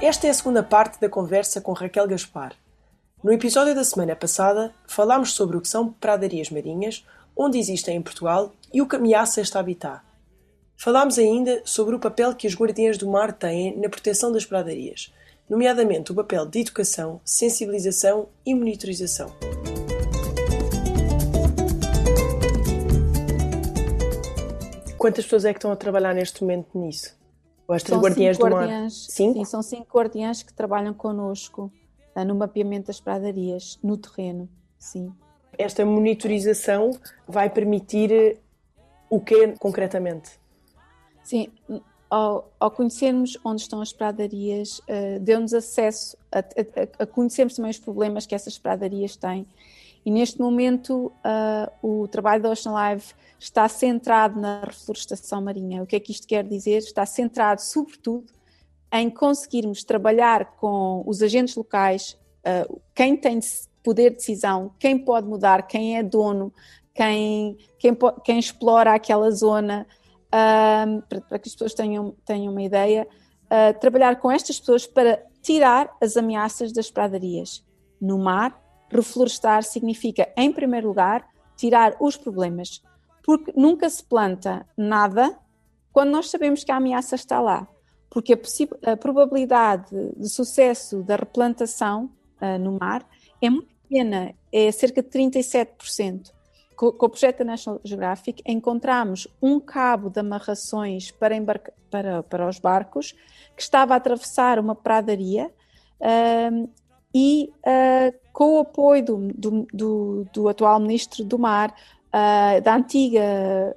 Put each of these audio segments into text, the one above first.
Esta é a segunda parte da conversa com Raquel Gaspar. No episódio da semana passada, falámos sobre o que são pradarias marinhas, onde existem em Portugal e o que ameaça este habitat. Falámos ainda sobre o papel que as guardiãs do mar têm na proteção das pradarias, nomeadamente o papel de educação, sensibilização e monitorização. Quantas pessoas é que estão a trabalhar neste momento nisso? Ou estas são guardiãs do guardiãs, mar? Cinco? Sim, são cinco guardiãs que trabalham connosco eh, no mapeamento das pradarias, no terreno, sim. Esta monitorização vai permitir eh, o que concretamente? Sim, ao, ao, conhecermos onde estão as pradarias, uh, deu-nos acesso a, a, a, conhecermos também os problemas que essas pradarias têm. E neste momento, uh, o trabalho da Ocean Live está centrado na reflorestação marinha. O que é que isto quer dizer? Está centrado, sobretudo, em conseguirmos trabalhar com os agentes locais, uh, quem tem poder de decisão, quem pode mudar, quem é dono, quem, quem, quem explora aquela zona, uh, para, para, que as pessoas tenham, tenham uma ideia, trabalhar com estas pessoas para tirar as ameaças das pradarias. No mar, reflorestar significa, em primeiro lugar, tirar os problemas, porque nunca se planta nada quando nós sabemos que a ameaça está lá, porque a, a probabilidade de sucesso da replantação uh, no mar é muito pequena, é cerca de 37%. Com, o projeto da National Geographic encontramos um cabo de amarrações para, embarca, para, para os barcos que estava a atravessar uma pradaria uh, e uh, com o apoio do, do, do, do, atual Ministro do Mar, uh, da antiga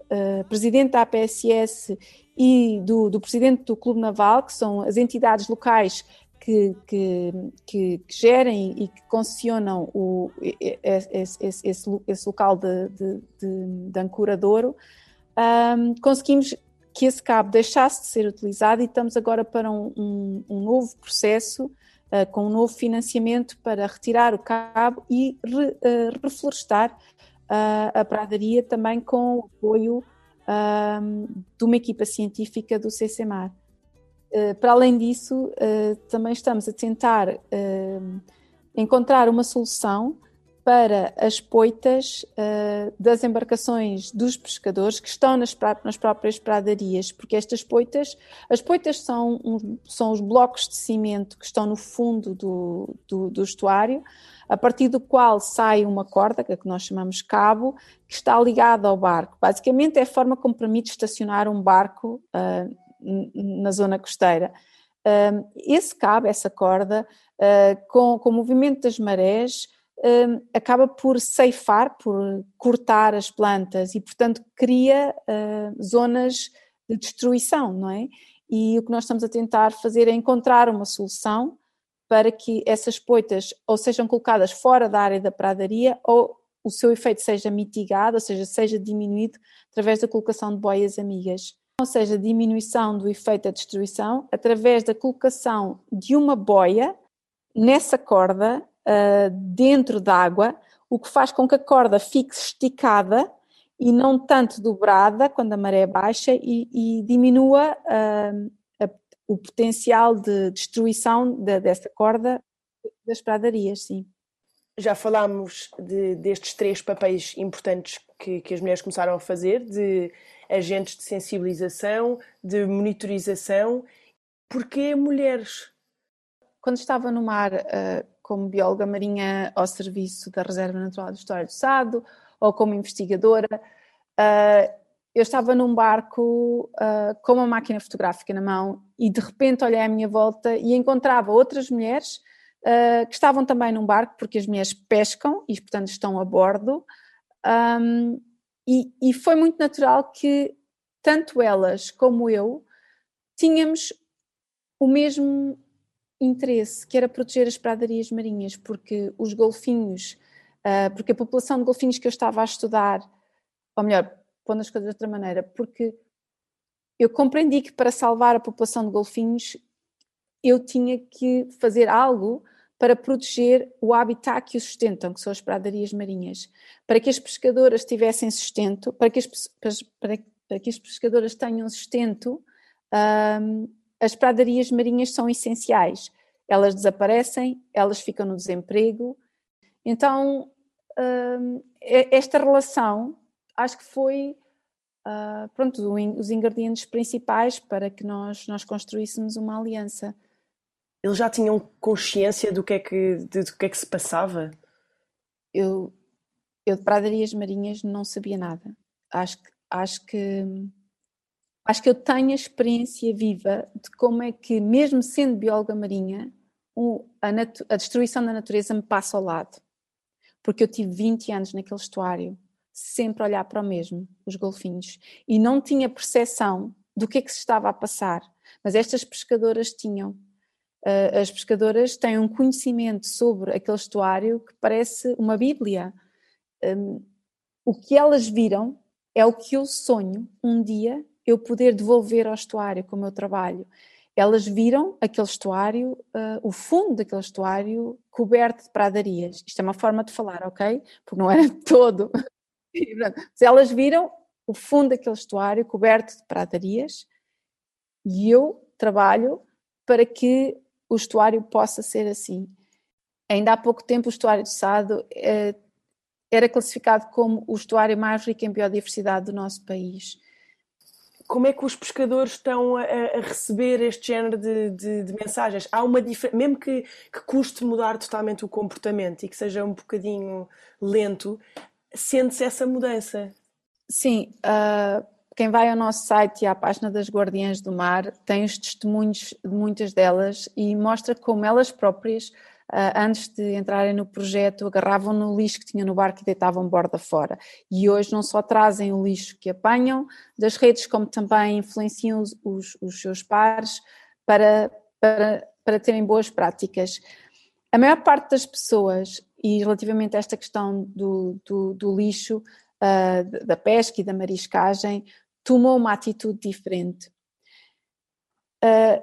uh, Presidente da APSS e do, Presidente do Clube Naval, que são as entidades locais que, que, que, que gerem e que concessionam o, esse, esse, esse, local de, de, de, de um, conseguimos que esse cabo deixasse de ser utilizado e estamos agora para um, um, um novo processo uh, com um novo financiamento para retirar o cabo e re, uh, reflorestar uh, a pradaria também com o apoio de uma equipa científica do CCMAR. Para além disso, também estamos a tentar encontrar uma solução para as poitas uh, das embarcações dos pescadores que estão nas, nas, próprias pradarias, porque estas poitas, as poitas são, um, são os blocos de cimento que estão no fundo do, do, do, estuário, a partir do qual sai uma corda, que, é que nós chamamos cabo, que está ligada ao barco. Basicamente é a forma como permite estacionar um barco uh, na zona costeira. Uh, esse cabo, essa corda, com, com o movimento das marés, um, acaba por ceifar, por cortar as plantas e, portanto, cria uh, zonas de destruição, não é? E o que nós estamos a tentar fazer é encontrar uma solução para que essas poitas ou sejam colocadas fora da área da pradaria ou o seu efeito seja mitigado, ou seja, seja diminuído através da colocação de boias amigas. Ou seja, diminuição do efeito da destruição através da colocação de uma boia nessa corda uh, dentro d'água, o que faz com que a corda fique esticada e não tanto dobrada quando a maré baixa e, e diminua uh, a, o potencial de destruição de, dessa corda das pradarias, sim. Já falámos de, destes três papéis importantes que, que as mulheres começaram a fazer, de agentes de sensibilização, de monitorização. Porquê mulheres? Quando estava no mar, uh, como bióloga marinha ao serviço da Reserva Natural do História do Sado ou como investigadora. Uh, eu estava num barco uh, com uma máquina fotográfica na mão e de repente olhei à minha volta e encontrava outras mulheres uh, que estavam também num barco, porque as mulheres pescam e, portanto, estão a bordo. Um, e, e foi muito natural que tanto elas como eu tínhamos o mesmo interesse, que era proteger as pradarias marinhas, porque os golfinhos, uh, porque a população de golfinhos que eu estava a estudar, ou melhor, pondo as coisas de outra maneira, porque eu compreendi que para salvar a população de golfinhos eu tinha que fazer algo para proteger o habitat que os sustentam, que são as pradarias marinhas, para que as pescadoras tivessem sustento, para que as, para, para que as pescadoras tenham sustento, um, as pradarias marinhas são essenciais. Elas desaparecem, elas ficam no desemprego. Então, um, esta relação acho que foi uh, pronto, os ingredientes principais para que nós, nós construíssemos uma aliança. Eles já tinham consciência do que é que, de, do que, é que se passava? Eu, eu de pradarias marinhas não sabia nada. Acho acho que acho que eu tenho a experiência viva de como é que, mesmo sendo bióloga marinha, a, a, destruição da natureza me passa ao lado. Porque eu tive 20 anos naquele estuário, sempre a olhar para o mesmo, os golfinhos, e não tinha percepção do que é que se estava a passar. Mas estas pescadoras tinham. Uh, as pescadoras têm um conhecimento sobre aquele estuário que parece uma Bíblia. Um, o que elas viram é o que eu sonho um dia eu poder devolver ao estuário com o meu trabalho. Elas viram aquele estuário, uh, o fundo daquele estuário coberto de pradarias. Isto é uma forma de falar, ok? Porque não era todo. Mas elas viram o fundo daquele estuário coberto de pradarias e eu trabalho para que o estuário possa ser assim. Ainda há pouco tempo o estuário de Sado eh, era classificado como o estuário mais rico em biodiversidade do nosso país como é que os pescadores estão a, a receber este género de, de, de, mensagens? Há uma diferença, mesmo que, que custe mudar totalmente o comportamento e que seja um bocadinho lento, sente-se essa mudança? Sim, uh, quem vai ao nosso site e à página das Guardiãs do Mar tem os testemunhos de muitas delas e mostra como elas próprias antes de entrarem no projeto, agarravam no lixo que tinham no barco e deitavam borda fora. E hoje não só trazem o lixo que apanham das redes, como também influenciam os, os, os seus pares para, para, para terem boas práticas. A maior parte das pessoas, e relativamente a esta questão do, do, do lixo, uh, da pesca e da mariscagem, tomou uma atitude diferente. Uh,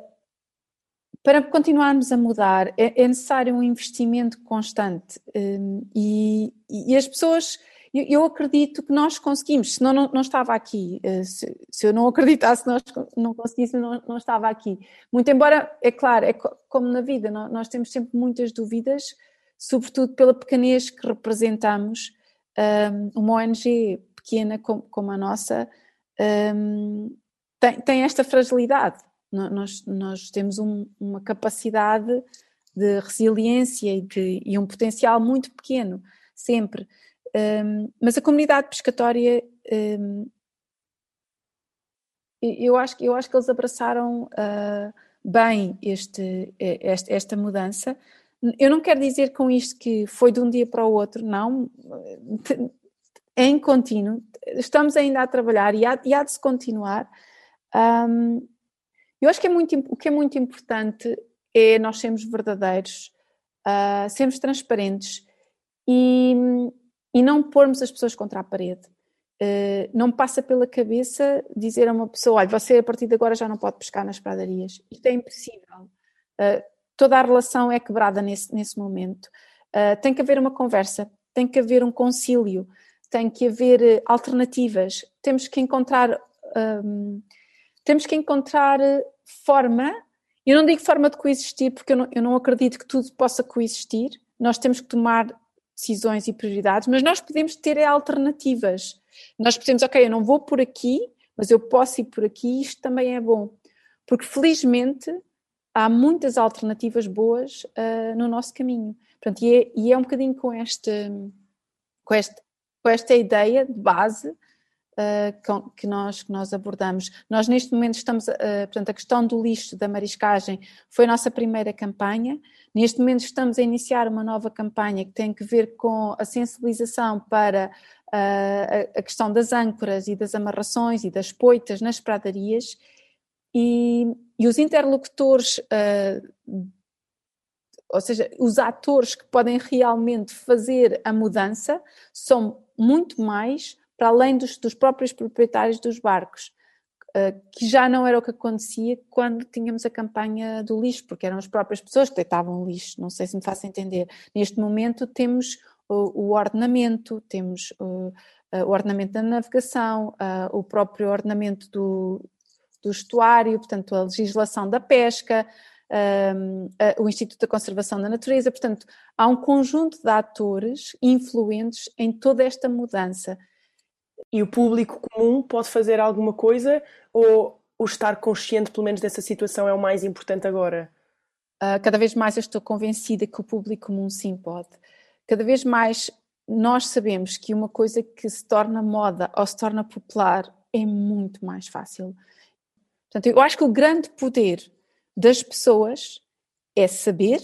para continuarmos a mudar é, é necessário um investimento constante um, e, e, as pessoas, eu, eu, acredito que nós conseguimos, senão não, não estava aqui, uh, se, se, eu não acreditasse nós não conseguíssemos, não, não, estava aqui. Muito embora, é claro, é como na vida, nós, nós temos sempre muitas dúvidas, sobretudo pela pequenez que representamos, um, uma ONG pequena como, como a nossa um, tem, tem esta fragilidade nós, nós temos um, uma capacidade de resiliência e, de, e, um potencial muito pequeno, sempre. Um, mas a comunidade pescatória, um, eu, acho, eu acho que eles abraçaram uh, bem este, este, esta mudança. Eu não quero dizer com isto que foi de um dia para o outro, não. É em contínuo. Estamos ainda a trabalhar e há, e há de se continuar. Um, eu acho que é muito, o que é muito importante é nós sermos verdadeiros, uh, sermos transparentes e, e não pormos as pessoas contra a parede. Uh, não passa pela cabeça dizer a uma pessoa: olha, você a partir de agora já não pode pescar nas pradarias. Isto é impossível. Uh, toda a relação é quebrada nesse, nesse momento. Uh, tem que haver uma conversa, tem que haver um concílio, tem que haver alternativas. Temos que encontrar temos que encontrar eh, forma, eu não digo forma de coexistir, porque eu não, eu não acredito que tudo possa coexistir, nós temos que tomar decisões e prioridades, mas nós podemos ter alternativas. Nós podemos, ok, eu não vou por aqui, mas eu posso ir por aqui, isto também é bom. Porque felizmente há muitas alternativas boas uh, no nosso caminho. E, é, e é um bocadinho com, este, com, este, com esta ideia de base uh, que, nós, que nós abordamos. Nós neste momento estamos, uh, portanto, a questão do lixo, da mariscagem, foi a nossa primeira campanha. Neste momento estamos a iniciar uma nova campanha que tem que ver com a sensibilização para uh, a, questão das âncoras e das amarrações e das poitas nas pradarias e, e os interlocutores ou seja, os atores que podem realmente fazer a mudança são muito mais para além dos, dos próprios proprietários dos barcos, uh, que já não era o que acontecia quando tínhamos a campanha do lixo, porque eram as próprias pessoas que deitavam lixo, não sei se me faço entender. Neste momento temos o, o ordenamento, temos o, o ordenamento da navegação, uh, o próprio ordenamento do, do estuário, portanto a legislação da pesca, um, o Instituto da Conservação da Natureza, portanto há um conjunto de atores influentes em toda esta mudança e o público comum pode fazer alguma coisa ou o estar consciente, pelo menos, dessa situação é o mais importante agora? Uh, cada vez mais eu estou convencida que o público comum sim pode. Cada vez mais nós sabemos que uma coisa que se torna moda ou se torna popular é muito mais fácil. Portanto, eu acho que o grande poder das pessoas é saber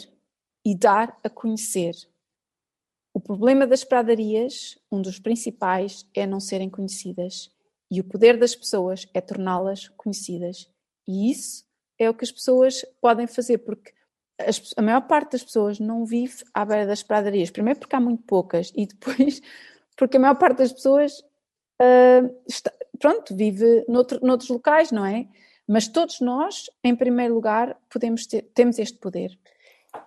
e dar a conhecer. O problema das pradarias, um dos principais, é não serem conhecidas. E o poder das pessoas é torná-las conhecidas. E isso é o que as pessoas podem fazer, porque as, a maior parte das pessoas não vive à beira das pradarias. Primeiro, porque há muito poucas, e depois, porque a maior parte das pessoas, uh, está, pronto, vive noutro, noutros locais, não é? Mas todos nós, em primeiro lugar, podemos ter, temos este poder.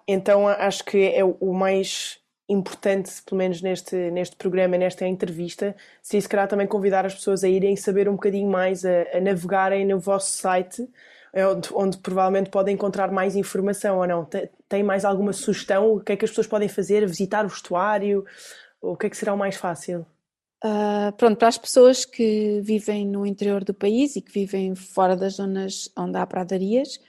Então, acho que é o mais importante, pelo menos neste, neste programa, nesta entrevista, se se calhar também convidar as pessoas a irem saber um bocadinho mais, a, a navegarem no vosso site, é onde, onde, provavelmente podem encontrar mais informação ou não. Tem mais alguma sugestão? O que é que as pessoas podem fazer? Visitar o estuário? O que é que será o mais fácil? Uh, pronto, para as pessoas que vivem no interior do país e que vivem fora das zonas onde há pradarias,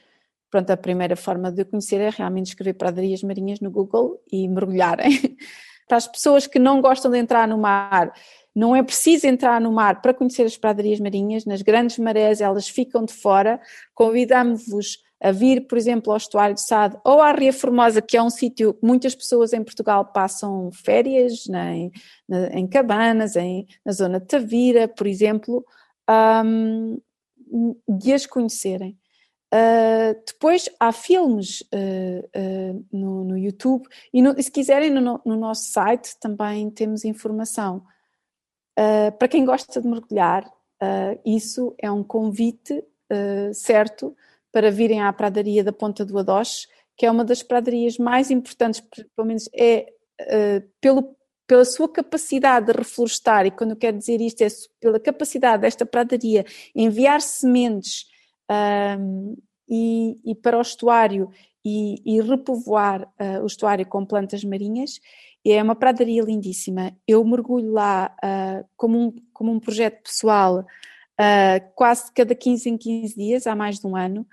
Pronto, a primeira forma de conhecer é realmente escrever pradarias marinhas no Google e mergulharem. Para as pessoas que não gostam de entrar no mar, não é preciso entrar no mar para conhecer as pradarias marinhas, nas grandes marés elas ficam de fora. Convidamos-vos a vir, por exemplo, ao estuário de Sade ou à Ria Formosa, que é um sítio que muitas pessoas em Portugal passam férias, na, na, em cabanas, em, na zona de Tavira, por exemplo, um, de as conhecerem. Uh, depois há filmes uh, uh, no, no, YouTube e, no, e se quiserem no, no, nosso site também temos informação. para quem gosta de mergulhar, isso é um convite certo para virem à pradaria da Ponta do Adoche, que é uma das pradarias mais importantes, pelo menos é pelo, pela sua capacidade de reflorestar, e quando eu quero dizer isto é pela capacidade desta pradaria enviar sementes um, e, e, para o estuário e, e repovoar uh, o estuário com plantas marinhas. É uma pradaria lindíssima. Eu mergulho lá uh, como, um, como um projeto pessoal uh, quase cada 15 em 15 dias, há mais de um ano,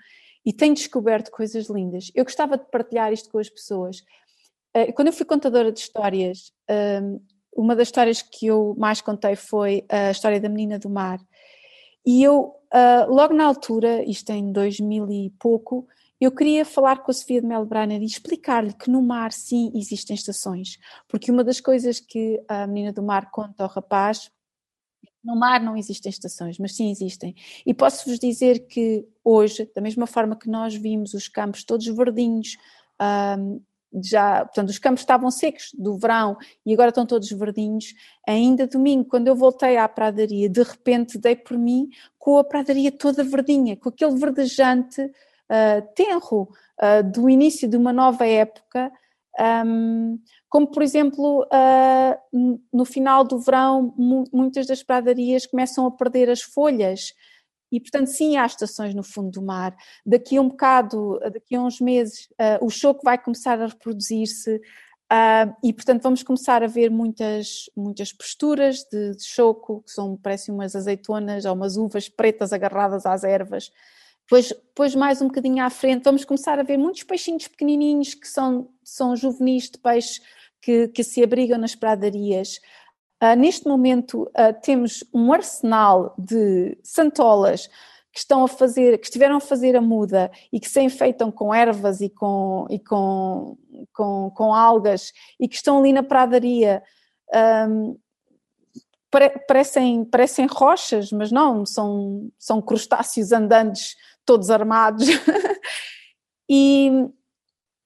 e tenho descoberto coisas lindas. Eu gostava de partilhar isto com as pessoas. quando eu fui contadora de histórias, uma das histórias que eu mais contei foi a história da menina do mar. E eu, uh, logo na altura, isto em 2000 e pouco, eu queria falar com a Sofia de Melbrenner e explicar-lhe que no mar sim existem estações, porque uma das coisas que a menina do mar conta ao rapaz no mar não existem estações, mas sim existem. E posso-vos dizer que hoje, da mesma forma que nós vimos os campos todos verdinhos, um, já, portanto, os campos estavam secos do verão e agora estão todos verdinhos. Ainda domingo, quando eu voltei à pradaria, de repente dei por mim com a pradaria toda verdinha, com aquele verdejante uh, tenro uh, do início de uma nova época. Um, como por exemplo, uh, no final do verão, muitas das pradarias começam a perder as folhas e, portanto, sim, há estações no fundo do mar. Daqui a um bocado, daqui a uns meses, uh, o choco vai começar a reproduzir-se uh, e, portanto, vamos começar a ver muitas, muitas posturas de, de choco, que são, parecem umas azeitonas ou umas uvas pretas agarradas às ervas. Depois, depois, mais um bocadinho à frente, vamos começar a ver muitos peixinhos pequenininhos que são, são juvenis de peixe que, que se abrigam nas pradarias. Uh, neste momento uh, temos um arsenal de santolas que estão a fazer, que estiveram a fazer a muda e que se enfeitam com ervas e com, e com, com, com algas e que estão ali na pradaria. Um, parecem, parecem rochas, mas não, são, são crustáceos andantes todos armados. e,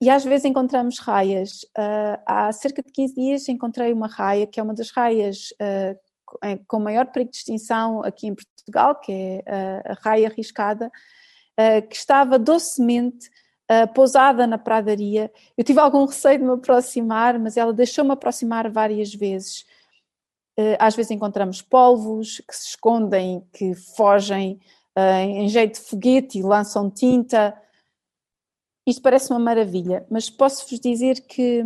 e às vezes encontramos raias. Uh, há cerca de 15 dias encontrei uma raia, que é uma das raias uh, com maior perigo de extinção aqui em Portugal, que é a raia arriscada, que estava docemente pousada na pradaria. Eu tive algum receio de me aproximar, mas ela deixou-me aproximar várias vezes. às vezes encontramos polvos que se escondem, que fogem em jeito de foguete e lançam tinta. Isto parece uma maravilha, mas posso-vos dizer que,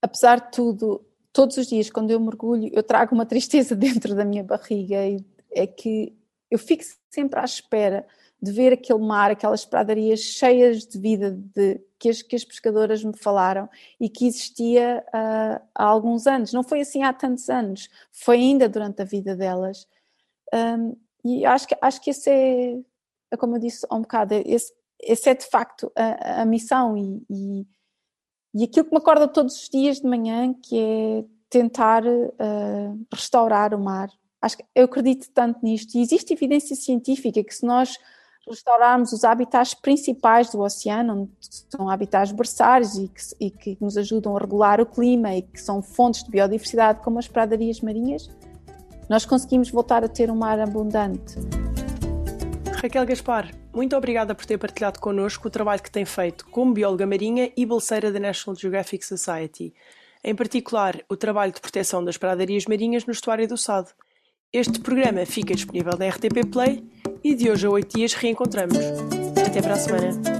apesar de tudo, todos os dias, quando eu mergulho, eu trago uma tristeza dentro da minha barriga. E é que eu fico sempre à espera de ver aquele mar, aquelas pradarias cheias de vida de, que, as, que as pescadoras me falaram e que existia uh, há alguns anos. Não foi assim há tantos anos, foi ainda durante a vida delas. Um, e acho que, acho que esse é, é, como eu disse há um bocado, esse essa é de facto a, a missão e, e, e, aquilo que me acorda todos os dias de manhã, que é tentar uh, restaurar o mar. Acho que eu acredito tanto nisto e existe evidência científica que se nós restaurarmos os habitats principais do oceano, que são habitats berçários e que, e que nos ajudam a regular o clima e que são fontes de biodiversidade como as pradarias marinhas, nós conseguimos voltar a ter um mar abundante. Raquel Gaspar, muito obrigada por ter partilhado connosco o trabalho que tem feito como bióloga marinha e bolseira da National Geographic Society, em particular o trabalho de proteção das pradarias marinhas no estuário do Sado. Este programa fica disponível na RTP Play e de hoje a oito dias reencontramos. Até para a semana.